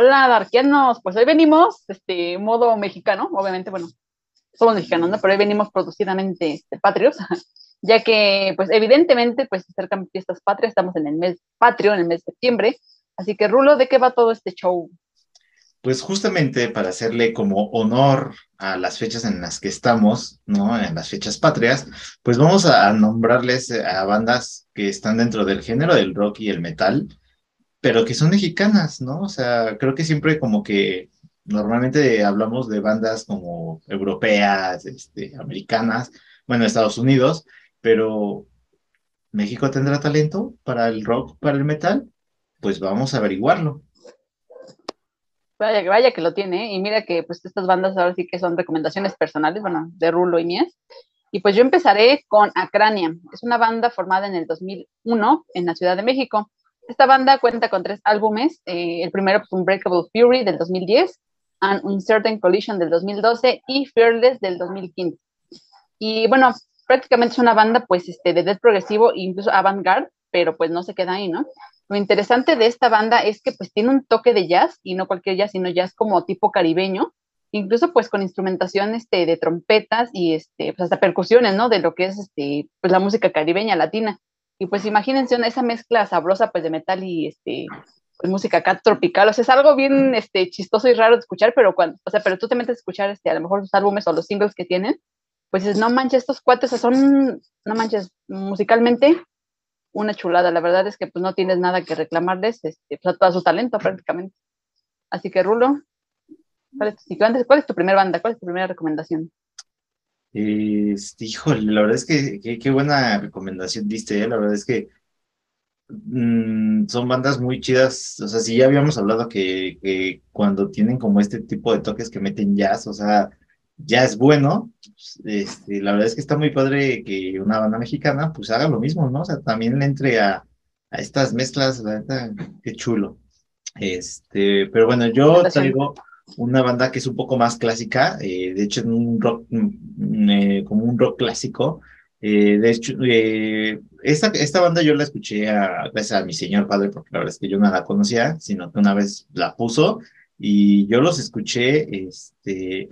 Hola, darkianos. Pues hoy venimos, este, modo mexicano, obviamente, bueno, somos mexicanos, ¿no? Pero hoy venimos producidamente este, patrios, ya que, pues, evidentemente, pues, se acercan fiestas patrias, estamos en el mes patrio, en el mes de septiembre. Así que, Rulo, ¿de qué va todo este show? Pues justamente para hacerle como honor a las fechas en las que estamos, ¿no? En las fechas patrias, pues vamos a nombrarles a bandas que están dentro del género del rock y el metal, pero que son mexicanas, ¿no? O sea, creo que siempre como que normalmente hablamos de bandas como europeas, este, americanas, bueno, Estados Unidos, pero ¿México tendrá talento para el rock, para el metal? Pues vamos a averiguarlo. Vaya vaya que lo tiene, ¿eh? y mira que pues estas bandas ahora sí que son recomendaciones personales, bueno, de Rulo y mías. Y pues yo empezaré con Acrania. Es una banda formada en el 2001 en la Ciudad de México. Esta banda cuenta con tres álbumes. Eh, el primero, pues, Unbreakable Fury del 2010, An Uncertain Collision del 2012 y Fearless del 2015. Y bueno, prácticamente es una banda pues este, de death progresivo e incluso avant-garde, pero pues no se queda ahí, ¿no? Lo interesante de esta banda es que pues tiene un toque de jazz y no cualquier jazz, sino jazz como tipo caribeño, incluso pues con instrumentación este, de trompetas y este, pues hasta percusiones, ¿no? De lo que es este, pues la música caribeña latina. Y pues imagínense esa mezcla sabrosa pues de metal y este, pues, música acá tropical, o sea, es algo bien este, chistoso y raro de escuchar, pero cuando, o sea, pero tú te metes a escuchar este, a lo mejor los álbumes o los singles que tienen, pues dices, no manches, estos cuates son, no manches, musicalmente una chulada, la verdad es que pues no tienes nada que reclamarles, este, pues, a todo su talento prácticamente. Así que Rulo, ¿cuál es, ¿cuál es tu primera banda? ¿Cuál es tu primera recomendación? Este, híjole, la verdad es que qué buena recomendación diste, ¿eh? la verdad es que mm, son bandas muy chidas, o sea, sí ya habíamos hablado que, que, cuando tienen como este tipo de toques que meten jazz, o sea, ya es bueno, este, la verdad es que está muy padre que una banda mexicana pues haga lo mismo, ¿no? O sea, también le entre a, a estas mezclas, la verdad, qué chulo. Este, pero bueno, yo traigo una banda que es un poco más clásica, eh, de hecho, en un rock, mm, eh, como un rock clásico. Eh, de hecho, esta, esta banda yo la escuché a, gracias a mi señor padre, porque la verdad es que yo no la conocía, sino que una vez la puso y yo los escuché, este,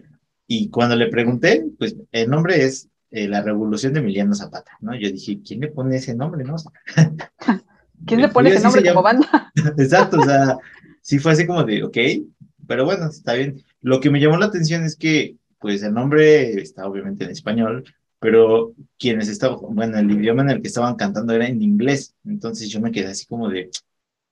y cuando le pregunté, pues el nombre es La Revolución de Emiliano Zapata, ¿no? Yo dije, ¿quién le pone ese nombre, no? ¿Quién le pone ese nombre como banda? Exacto, o sea, sí fue así como de, ok, pero bueno, está bien. Lo que me llamó la atención es que, pues, el nombre está obviamente en español, pero quienes estaban, bueno, el idioma en el que estaban cantando era en inglés. Entonces yo me quedé así como de,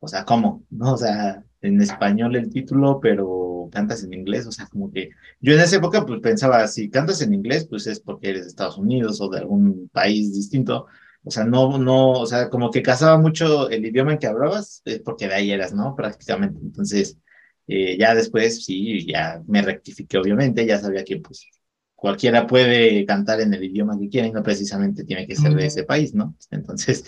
o sea, ¿cómo? ¿No? O sea, en español el título, pero cantas en inglés. O sea, como que yo en esa época, pues pensaba, si cantas en inglés, pues es porque eres de Estados Unidos o de algún país distinto. O sea, no, no, o sea, como que casaba mucho el idioma en que hablabas, porque de ahí eras, ¿no? Prácticamente. Entonces, eh, ya después, sí, ya me rectifiqué, obviamente, ya sabía que pues cualquiera puede cantar en el idioma que quiera y no precisamente tiene que ser de ese país, ¿no? Entonces,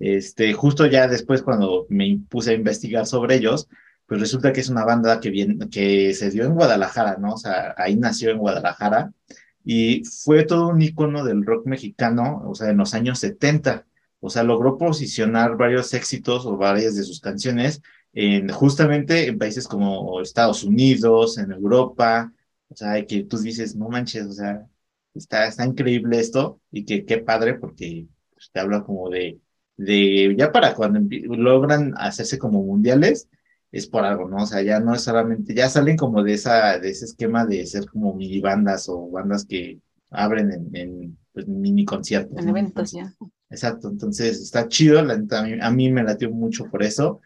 este, justo ya después cuando me puse a investigar sobre ellos, pues resulta que es una banda que, viene, que se dio en Guadalajara, ¿no? O sea, ahí nació en Guadalajara y fue todo un icono del rock mexicano, o sea, en los años 70. O sea, logró posicionar varios éxitos o varias de sus canciones en, justamente en países como Estados Unidos, en Europa, o sea, que tú dices, no manches, o sea, está, está increíble esto y que qué padre porque pues, te habla como de, de, ya para cuando logran hacerse como mundiales, es por algo, ¿no? O sea, ya no es solamente, ya salen como de, esa, de ese esquema de ser como mini bandas o bandas que abren en, en pues, mini conciertos. En eventos, ya. Exacto, entonces está chido, la, a, mí, a mí me latió mucho por eso.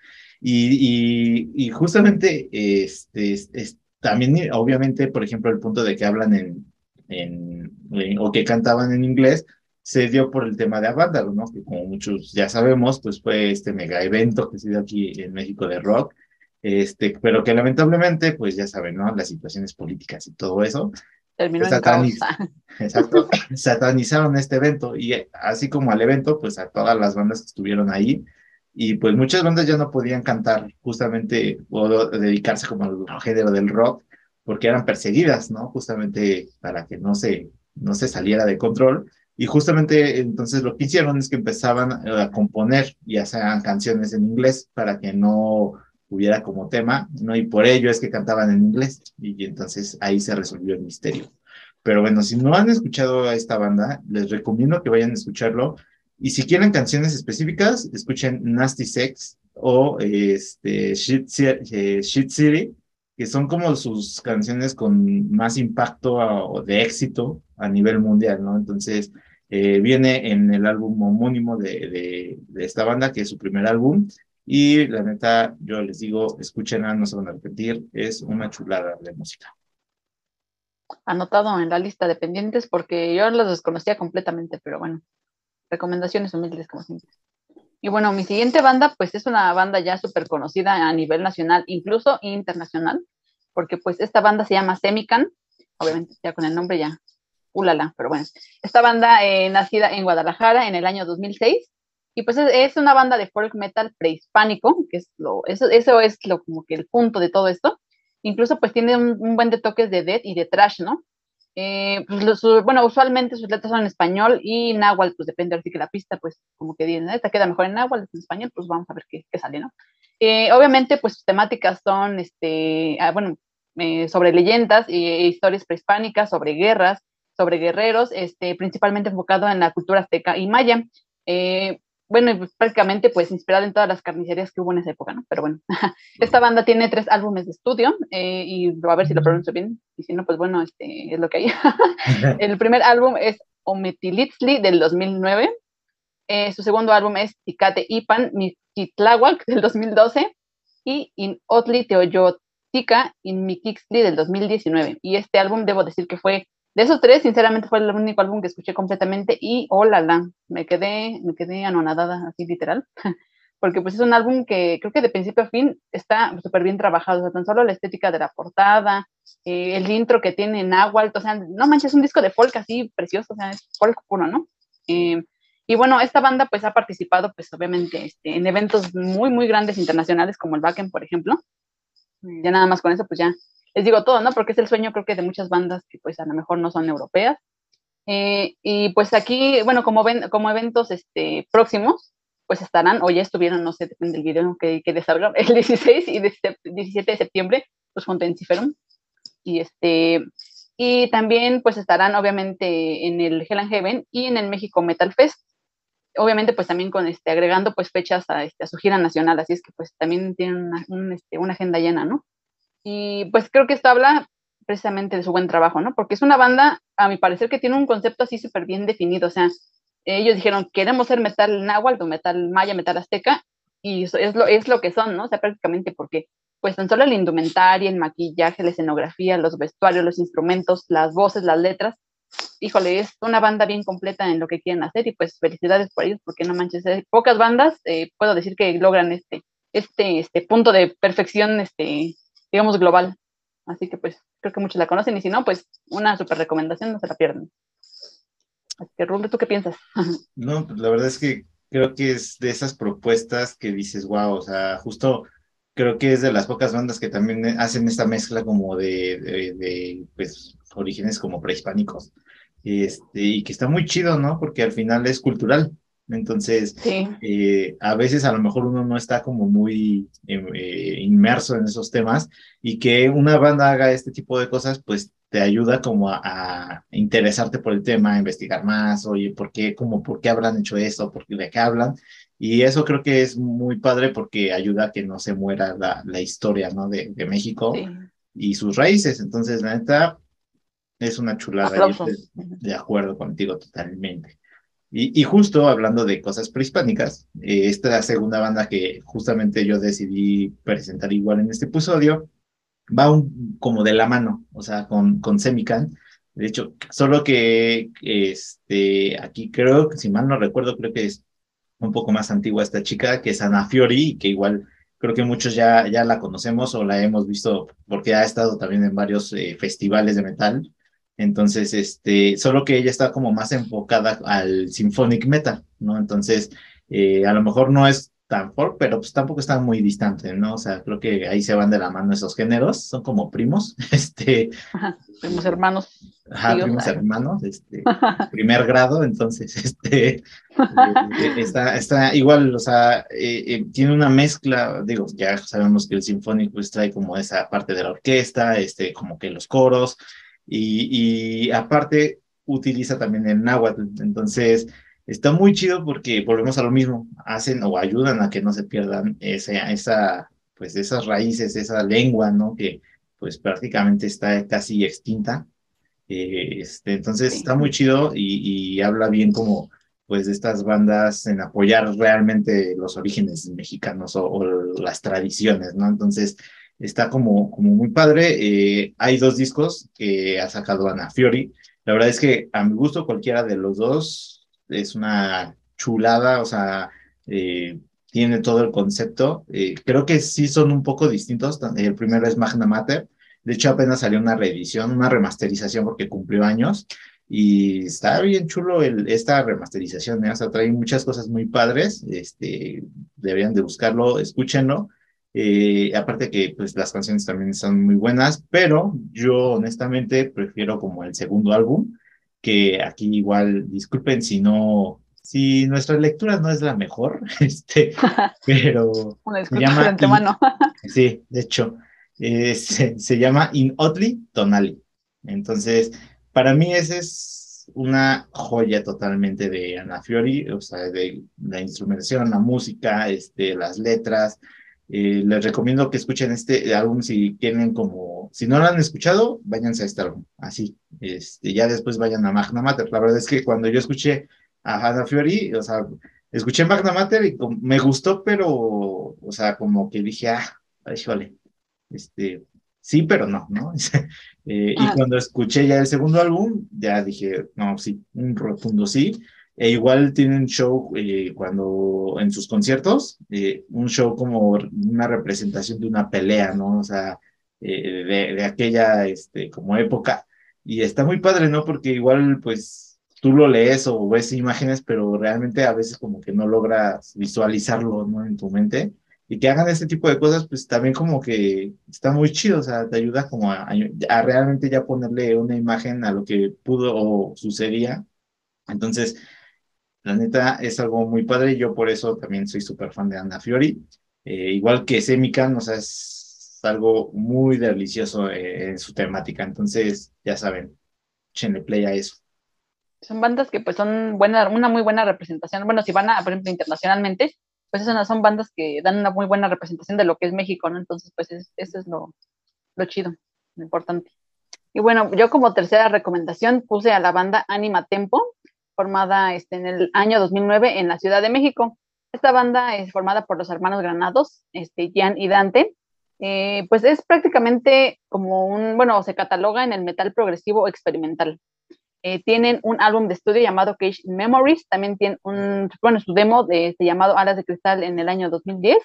Y, y, justamente, este, también, obviamente, por ejemplo, el punto de que hablan en, en, o que cantaban en inglés, se dio por el tema de Avándaro, ¿no? Que como muchos ya sabemos, pues fue este mega evento que se dio aquí en México de rock, este, pero que lamentablemente, pues ya saben, ¿no? Las situaciones políticas y todo eso. Terminó en caos. Exacto, satanizaron este evento y así como al evento, pues a todas las bandas que estuvieron ahí, y pues muchas bandas ya no podían cantar justamente o dedicarse como al género del rock porque eran perseguidas, ¿no? Justamente para que no se, no se saliera de control. Y justamente entonces lo que hicieron es que empezaban a componer, ya sean canciones en inglés, para que no hubiera como tema, ¿no? Y por ello es que cantaban en inglés y entonces ahí se resolvió el misterio. Pero bueno, si no han escuchado a esta banda, les recomiendo que vayan a escucharlo. Y si quieren canciones específicas, escuchen Nasty Sex o este, Shit, eh, Shit City, que son como sus canciones con más impacto o de éxito a nivel mundial, ¿no? Entonces, eh, viene en el álbum homónimo de, de, esta banda, que es su primer álbum, y la neta, yo les digo, escúchenla, no se van a repetir, es una chulada de música. Anotado en la lista de pendientes porque yo los desconocía completamente, pero bueno, recomendaciones humildes como siempre. Y bueno, mi siguiente banda, pues es una banda ya súper conocida a nivel nacional, incluso internacional, porque pues esta banda se llama Semican, obviamente ya con el nombre ya, ulala, pero bueno, esta banda eh, nacida en Guadalajara en el año 2006, y pues es, una banda de folk metal prehispánico, que es lo, eso, eso es lo como que el punto de todo esto, incluso pues tiene un, buen de toques de death y de trash, ¿no? Eh, pues bueno, usualmente sus letras son en español y náhuatl, pues depende, así que la pista, pues como que dice, esta queda mejor en náhuatl, en español, pues vamos a ver qué, qué sale, ¿no? Eh, obviamente, pues sus temáticas son, este, ah, bueno, eh, sobre leyendas e historias prehispánicas, sobre guerras, sobre guerreros, este, principalmente enfocado en la cultura azteca y maya. Bueno, pues, prácticamente pues inspirado en todas las carnicerías que hubo en esa época, ¿no? Pero bueno, esta banda tiene tres álbumes de estudio y a ver si lo pronuncio bien, y si no, pues bueno, este es lo que hay. el primer álbum es Ometilitzli del 2009, eh, su segundo álbum es Ticate Ipan Miquitláhuac del 2012 y In Otli Teoyotica in Miquixli del 2019. Y este álbum, debo decir que fue, de esos tres, sinceramente fue el único álbum que escuché completamente y oh la, me quedé, me quedé anonadada, así literal. Porque pues es un álbum que creo que de principio a fin está súper bien trabajado, o sea, tan solo la estética de la portada, eh, el intro que tiene en agua, o sea, no manches, es un disco de folk así precioso, o sea, es folk puro, ¿no? Eh, y bueno, esta banda pues ha participado pues obviamente este, en eventos muy, muy grandes internacionales como el Backen, por ejemplo. Ya nada más con eso pues ya les digo todo, ¿no? Porque es el sueño creo que de muchas bandas que pues a lo mejor no son europeas. Eh, y pues aquí, bueno, como, ven, como eventos este, próximos, pues estarán, o ya estuvieron, no sé, depende del video que, que salga, el 16 y 17 de septiembre, pues junto en Ciferum. Y este, y también pues estarán obviamente en el Hell and Heaven y en el México Metal Fest obviamente pues también con este agregando pues fechas a, este, a su gira nacional, así es que pues también tienen una, este, una agenda llena, ¿no? Y pues creo que esto habla precisamente de su buen trabajo, ¿no? Porque es una banda, a mi parecer, que tiene un concepto así súper bien definido, o sea, ellos dijeron, queremos ser metal náhuatl metal maya, metal azteca, y eso es lo, es lo que son, ¿no? O sea, prácticamente porque pues tan solo la indumentaria, el maquillaje, la escenografía, los vestuarios, los instrumentos, las voces, las letras, híjole, es una banda bien completa en lo que quieren hacer y pues felicidades por ellos, porque no manches, pocas bandas, eh, puedo decir que logran este, este, este punto de perfección, este, digamos, global. Así que pues creo que muchos la conocen y si no, pues una super recomendación, no se la pierden. Así que, Rubén, ¿tú qué piensas? No, la verdad es que creo que es de esas propuestas que dices, wow, o sea, justo creo que es de las pocas bandas que también hacen esta mezcla como de, de, de pues, orígenes como prehispánicos este, y que está muy chido, ¿no? Porque al final es cultural. Entonces, eh, a veces a lo mejor uno no está como muy em, eh, inmerso en esos temas y que una banda haga este tipo de cosas, pues te ayuda como a, interesarte por el tema, a investigar más, oye, ¿por qué, como, por qué habrán hecho esto? ¿Por qué, ¿De qué hablan? Y eso creo que es muy padre porque ayuda a que no se muera la, la historia, ¿no? De, de México y sus raíces. Entonces, la neta, es una chulada. de acuerdo contigo totalmente. Y, justo hablando de cosas prehispánicas, eh, esta segunda banda que justamente yo decidí presentar igual en este episodio, va un, como de la mano, o sea, con, con Semican. De hecho, solo que este, aquí creo, si mal no recuerdo, creo que es un poco más antigua esta chica, que es Ana Fiori, que igual creo que muchos ya, ya la conocemos o la hemos visto porque ha estado también en varios eh, festivales de metal. Entonces, este, solo que ella está como más enfocada al symphonic metal, ¿no? Entonces, eh, a lo mejor no es tan folk, pero pues tampoco está muy distante, ¿no? O sea, creo que ahí se van de la mano esos géneros, son como primos, este. Ajá, primos hermanos. Ajá, primos hermanos, este, primer grado, entonces, este, eh, está, está igual, o sea, eh, eh, tiene una mezcla, digo, ya sabemos que el sinfónico pues, trae como esa parte de la orquesta, este, como que los coros, y, y aparte utiliza también el náhuatl, entonces, está muy chido porque volvemos a lo mismo, hacen o ayudan a que no se pierdan esa, esa pues esas raíces, esa lengua, ¿no? Que pues prácticamente está casi extinta eh, este, entonces está muy chido y, habla bien como pues de estas bandas en apoyar realmente los orígenes mexicanos o, las tradiciones, ¿no? Entonces está como, como muy padre. Eh, hay dos discos que ha sacado Ana Fiori. La verdad es que a mi gusto cualquiera de los dos es una chulada, o sea, eh, tiene todo el concepto. creo que sí son un poco distintos. El primero es Magna Mater de hecho, apenas salió una reedición, una remasterización porque cumplió años y está bien chulo esta remasterización, ¿eh? o sea, trae muchas cosas muy padres, este, deberían de buscarlo, escúchenlo. Eh, aparte que pues las canciones también están muy buenas, pero yo honestamente prefiero como el segundo álbum, que aquí igual, disculpen si no, si nuestra lectura no es la mejor, este, pero... Una se llama, de antemano. sí, de hecho, eh, se, llama In Oddly Tonali. Entonces, para mí esa es una joya totalmente de Ana Fiori, o sea, de la instrumentación, la música, este, las letras. Eh, les recomiendo que escuchen este álbum si tienen como, si no lo han escuchado, váyanse a este álbum, así, este, ya después vayan a Magna Mater. La verdad es que cuando yo escuché a Ana Fiori, o sea, escuché Magna Mater y me gustó, pero, o sea, como que dije, ah, híjole, este, sí, pero no, ¿no? Eh, y cuando escuché ya el segundo álbum, ya dije, no, sí, un rotundo sí. E igual tienen show eh, cuando en sus conciertos, eh, un show como una representación de una pelea, ¿no? O sea, de, de, aquella, este, como época. Y está muy padre, ¿no? Porque igual, pues, tú lo lees o ves imágenes, pero realmente a veces como que no logras visualizarlo, ¿no? En tu mente y que hagan este tipo de cosas, pues también como que está muy chido, o sea, te ayuda como a, a, realmente ya ponerle una imagen a lo que pudo o sucedía. Entonces, la neta es algo muy padre, yo por eso también soy súper fan de Ana Fiori, eh, igual que Semican, o sea, es algo muy delicioso eh, en su temática, entonces, ya saben, échenle play a eso. Son bandas que pues son buena, una muy buena representación, bueno, si van a, por ejemplo, internacionalmente, pues esas son bandas que dan una muy buena representación de lo que es México, ¿no? Entonces, pues eso es lo, lo chido, lo importante. Y bueno, yo como tercera recomendación puse a la banda Anima Tempo, formada este, en el año 2009 en la Ciudad de México. Esta banda es formada por los hermanos Granados, este, Jan y Dante. Eh, pues es prácticamente como un, bueno, se cataloga en el metal progresivo experimental. Eh, tienen un álbum de estudio llamado Cage Memories, también tienen un, bueno, su demo de, este, llamado Alas de Cristal en el año 2010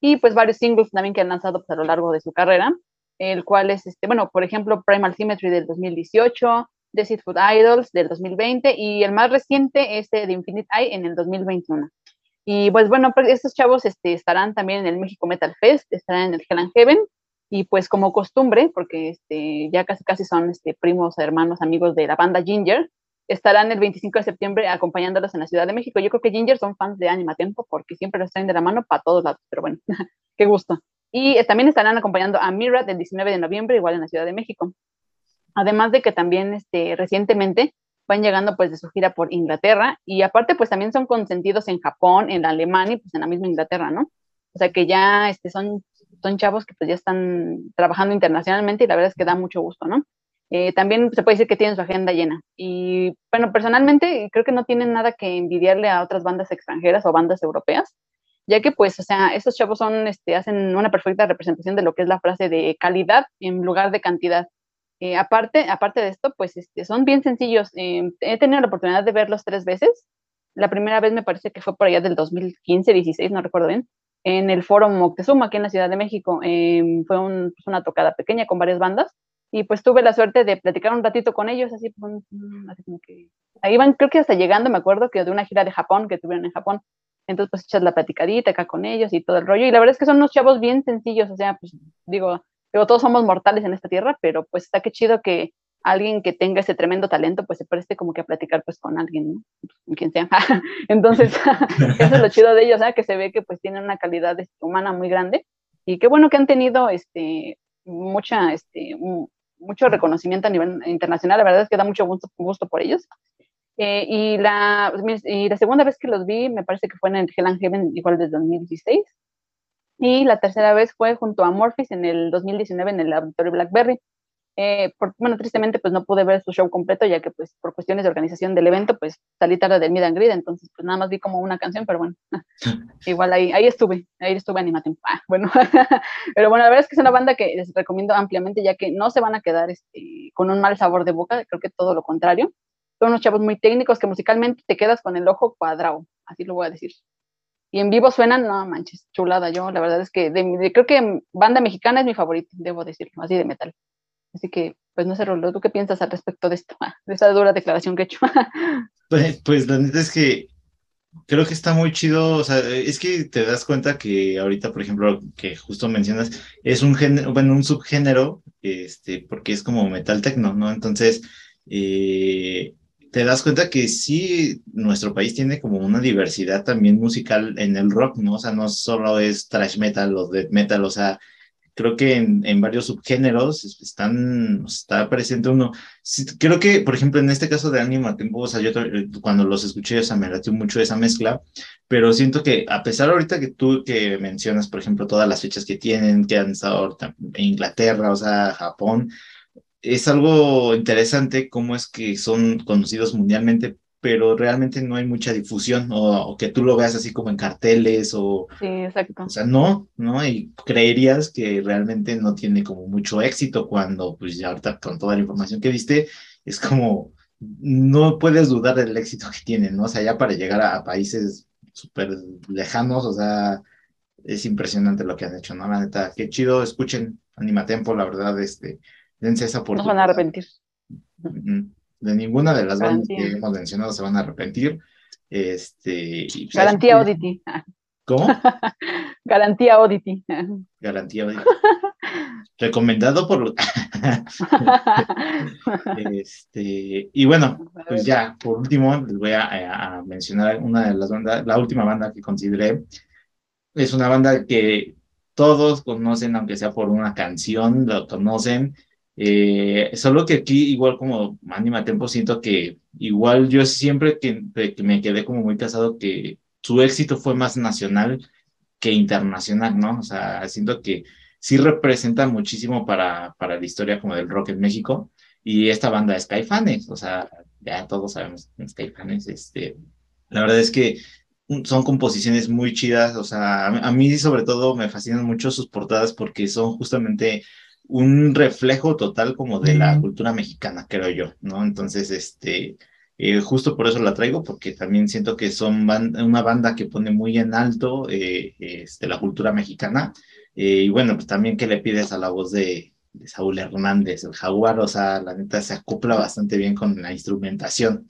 y pues varios singles también que han lanzado pues, a lo largo de su carrera, el cual es, este, bueno, por ejemplo, Primal Symmetry del 2018, The Food Idols del 2020 y el más reciente este de Infinite Eye en el 2021. Y pues bueno, pues, estos chavos este, estarán también en el México Metal Fest, estarán en el Hell Heaven y pues como costumbre, porque este, ya casi casi son este, primos, hermanos, amigos de la banda Ginger, estarán el 25 de septiembre acompañándolos en la Ciudad de México. Yo creo que Ginger son fans de Anima Tempo porque siempre los traen de la mano para todos lados, pero bueno, qué gusto. Y eh, también estarán acompañando a Mira del 19 de noviembre, igual en la Ciudad de México. Además de que también este, recientemente van llegando pues de su gira por Inglaterra y aparte pues también son consentidos en Japón, en Alemania y pues en la misma Inglaterra, ¿no? O sea que ya este, son son chavos que pues ya están trabajando internacionalmente y la verdad es que da mucho gusto, ¿no? Eh, también se puede decir que tienen su agenda llena. Y bueno, personalmente creo que no tienen nada que envidiarle a otras bandas extranjeras o bandas europeas, ya que pues, o sea, estos chavos son, este, hacen una perfecta representación de lo que es la frase de calidad en lugar de cantidad. Eh, aparte, aparte de esto, pues este, son bien sencillos. Eh, he tenido la oportunidad de verlos tres veces. La primera vez me parece que fue por allá del 2015, 16, no recuerdo bien en el Foro Moctezuma, aquí en la Ciudad de México. Em, fue pues, una tocada pequeña con varias bandas y pues tuve la suerte de platicar un ratito con ellos, así, pues, así como que... Ahí van, creo que hasta llegando, me acuerdo que de una gira de Japón que tuvieron en Japón. Entonces, pues echas la platicadita acá con ellos y todo el rollo. Y la verdad es que son unos chavos bien sencillos, o sea, pues digo, digo, todos somos mortales en esta tierra, pero pues está que chido que, alguien que tenga ese tremendo talento, pues se preste como que a platicar pues con alguien, ¿no? Con quien sea. Entonces, eso es lo chido de ellos, ¿sabes? que se ve que pues tienen una calidad este, humana muy grande y qué bueno que han tenido este, mucha, este, mucho reconocimiento a nivel internacional, la verdad es que da mucho gusto, gusto por ellos. Eh, y, la, y la segunda vez que los vi, me parece que fue en el Hell and Heaven, igual desde 2016. Y la tercera vez fue junto a Morphis en el 2019 en el Auditorio Blackberry. Eh, bueno, tristemente pues no pude ver su show completo ya que pues por cuestiones de organización del evento pues salí tarde del Mid and Grid, entonces pues nada más vi como una canción, pero bueno, igual ahí, ahí estuve, ahí estuve animativo. Ah, bueno, pero bueno, la verdad es que es una banda que les recomiendo ampliamente ya que no se van a quedar este, con un mal sabor de boca, creo que todo lo contrario. Son unos chavos muy técnicos que musicalmente te quedas con el ojo cuadrado, así lo voy a decir. Y en vivo suenan, no manches, chulada. Yo la verdad es que creo que banda mexicana es mi favorita, debo decirlo, así de metal. Así que, pues no sé, Rolo, ¿tú qué piensas al respecto de esto, de esta dura declaración que he hecho? pues, pues la neta es que creo que está muy chido, o sea, es que te das cuenta que ahorita, por ejemplo, que justo mencionas, es un género, bueno, un subgénero, este, porque es como metal techno, ¿no? Entonces, eh, te das cuenta que sí, nuestro país tiene como una diversidad también musical en el rock, ¿no? O sea, no solo es thrash metal o death metal, o sea, creo que en, en, varios subgéneros están, está presente uno. creo que, por ejemplo, en este caso de Anima Tempo, o sea, yo eh, cuando los escuché, o sea, me latió mucho esa mezcla, pero siento que a pesar ahorita que tú que mencionas, por ejemplo, todas las fechas que tienen, que han estado en Inglaterra, o sea, Japón, es algo interesante cómo es que son conocidos mundialmente pero realmente no hay mucha difusión o, que tú lo veas así como en carteles o... Sí, exacto. O sea, no, ¿no? Y creerías que realmente no tiene como mucho éxito cuando, pues ya ahorita con toda la información que diste, es como, no puedes dudar del éxito que tienen, ¿no? O sea, ya para llegar a, países súper lejanos, o sea, es impresionante lo que han hecho, ¿no? La neta, qué chido, escuchen Animatempo, la verdad, este, dense esa oportunidad. No van a arrepentir de ninguna de las bandas que hemos mencionado se van a arrepentir. Este, pues, Garantía Audity. ¿Cómo? Garantía Audity. Garantía Audity. Recomendado por este, y bueno, pues ya, por último, les voy a, a, mencionar una de las bandas, la última banda que consideré. Es una banda que todos conocen, aunque sea por una canción, lo conocen eh, solo que aquí, igual como Anima Tempo, siento que igual yo siempre que, que, me quedé como muy casado que su éxito fue más nacional que internacional, ¿no? O sea, siento que sí representa muchísimo para, para la historia como del rock en México. Y esta banda es Caifanes, o sea, ya todos sabemos que es Caifanes. Este, la verdad es que son composiciones muy chidas, o sea, a mí sobre todo me fascinan mucho sus portadas porque son justamente un reflejo total como de la cultura mexicana, creo yo, ¿no? Entonces, este, eh, justo por eso la traigo, porque también siento que son una banda que pone muy en alto eh, este, la cultura mexicana. Eh, y bueno, pues también que le pides a la voz de, de, Saúl Hernández, el jaguar, o sea, la neta se acopla bastante bien con la instrumentación.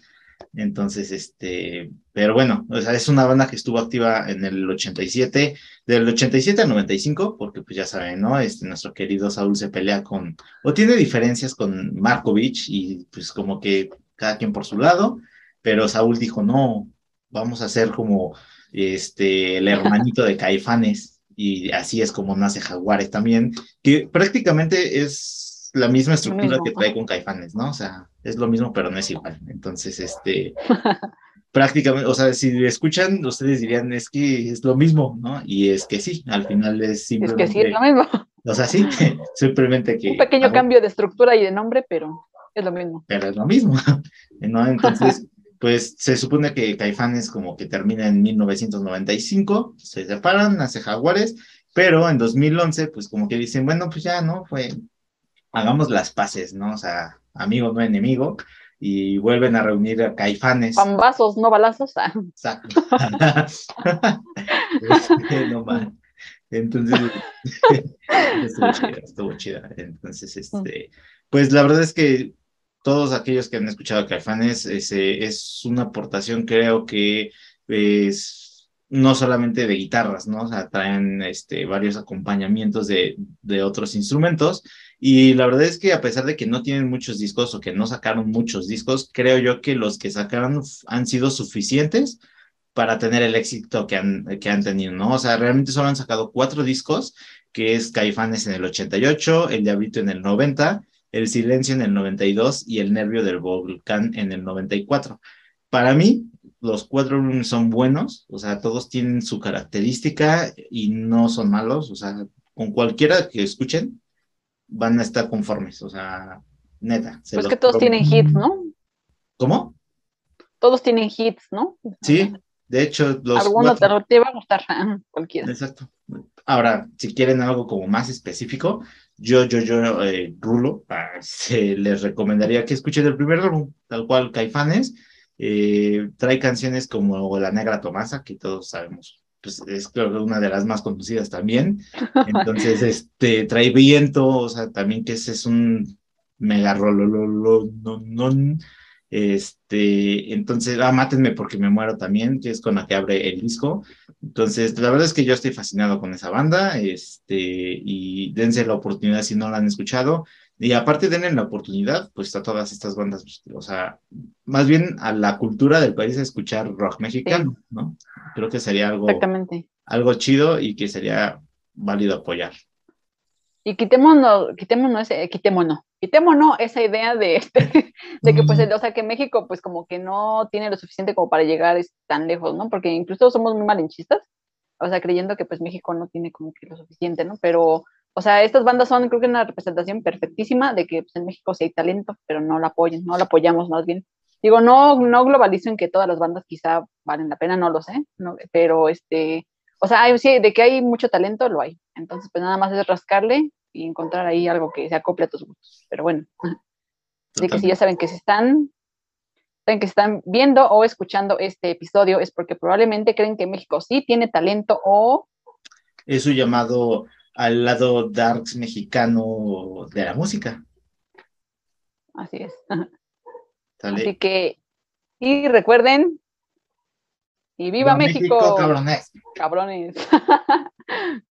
Entonces, este, pero bueno, o sea, es una banda que estuvo activa en el 87, del 87 al 95, porque pues ya saben, ¿no? Este, nuestro querido Saúl se pelea con, o tiene diferencias con Markovich y pues como que cada quien por su lado, pero Saúl dijo, no, vamos a ser como este, el hermanito de Caifanes, y así es como nace Jaguares también, que prácticamente es la misma estructura que trae con Caifanes, ¿no? O sea, es lo mismo, pero no es igual. Entonces, este, prácticamente, o sea, si escuchan, ustedes dirían, es que es lo mismo, ¿no? Y es que sí, al final es simplemente... Es que sí, es lo mismo. O sea, sí, simplemente que... Un pequeño cambio de estructura y de nombre, pero es lo mismo. Pero es lo mismo, ¿no? Entonces, pues se supone que Caifanes como que termina en 1995, se separan, nace Jaguares, pero en 2011, pues como que dicen, bueno, pues ya, ¿no? Fue hagamos las paces, ¿no? O sea, amigo, no enemigo, y vuelven a reunir a caifanes. Pambazos, no balazos. Ah. Exacto. no mal. Entonces, estuvo chida, estuvo chida. Entonces, este, pues la verdad es que todos aquellos que han escuchado a Caifanes, ese, es una aportación, creo que es no solamente de guitarras, ¿no? O sea, traen este, varios acompañamientos de, otros instrumentos Y la verdad es que a pesar de que no tienen muchos discos o que no sacaron muchos discos, creo yo que los que sacaron han sido suficientes para tener el éxito que han, que han tenido, ¿no? O sea, realmente solo han sacado cuatro discos, que es Caifanes en el 88, El Diablito en el 90, El Silencio en el 92 y El Nervio del Volcán en el 94. Para mí, los cuatro son buenos, o sea, todos tienen su característica y no son malos, o sea, con cualquiera que escuchen, van a estar conformes, o sea, neta. Pues que todos tienen hits, ¿no? ¿Cómo? Todos tienen hits, ¿no? Sí, de hecho, los. Algunos te va a gustar, cualquiera. Exacto. Ahora, si quieren algo como más específico, yo, yo, yo, eh, Rulo, se les recomendaría que escuchen el primer álbum, tal cual Caifanes. Eh, trae canciones como La Negra Tomasa, que todos sabemos pues es una de las más conocidas también. Entonces, este, trae viento, o sea, también que ese es un mega no, este, entonces, ah, mátenme porque me muero también, que es con la que abre el disco. Entonces, la verdad es que yo estoy fascinado con esa banda, este, y dense la oportunidad si no la han escuchado. Y aparte denle la oportunidad, pues a todas estas bandas, o sea, más bien a la cultura del país a escuchar rock mexicano, ¿no? Creo que sería algo, Exactamente. algo chido y que sería válido apoyar. Y quitémonos, quitémonos, ese, quitémonos, quitémonos esa idea de, de, que, pues, o sea, que México, pues, como que no tiene lo suficiente como para llegar tan lejos, ¿no? Porque incluso somos muy malinchistas, o sea, creyendo que, pues, México no tiene como que lo suficiente, ¿no? Pero, o sea, estas bandas son, creo que una representación perfectísima de que, pues, en México sí hay talento, pero no la apoyen, no la apoyamos más bien. Digo, no, no en que todas las bandas quizá valen la pena, no lo sé, no, pero este, o sea, sí, de que hay mucho talento, lo hay. Entonces, pues nada más es rascarle y encontrar ahí algo que se acople a tus gustos. Pero bueno, de que si ya saben que se están, saben que están viendo o escuchando este episodio, es porque probablemente creen que México sí tiene talento o... Es su llamado al lado darks mexicano de la música. Así es. Así que, y recuerden, y viva, México, cabrones. Cabrones.